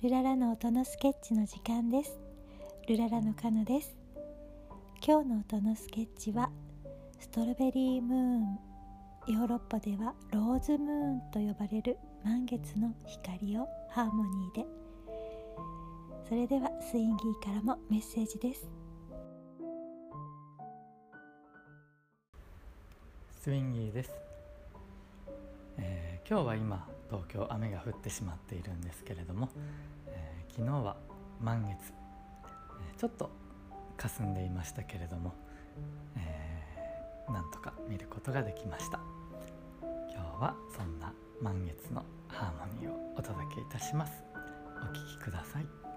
ルララの音のスケッチの時間です。ルララのカノです。今日の音のスケッチはストロベリームーンヨーロッパではローズムーンと呼ばれる満月の光をハーモニーで。それではスインギーからもメッセージです。スインギーです、えー、今日は今東京雨が降ってしまっているんですけれども、えー、昨日は満月、え、ちょっと霞んでいましたけれども、えー、なんとか見ることができました。今日はそんな満月のハーモニーをお届けいたします。お聴きください。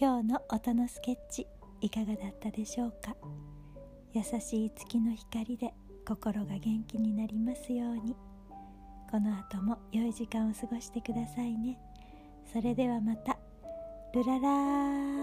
今日の音のスケッチいかがだったでしょうか？優しい月の光で心が元気になりますように。この後も良い時間を過ごしてくださいね。それではまた。ルララー。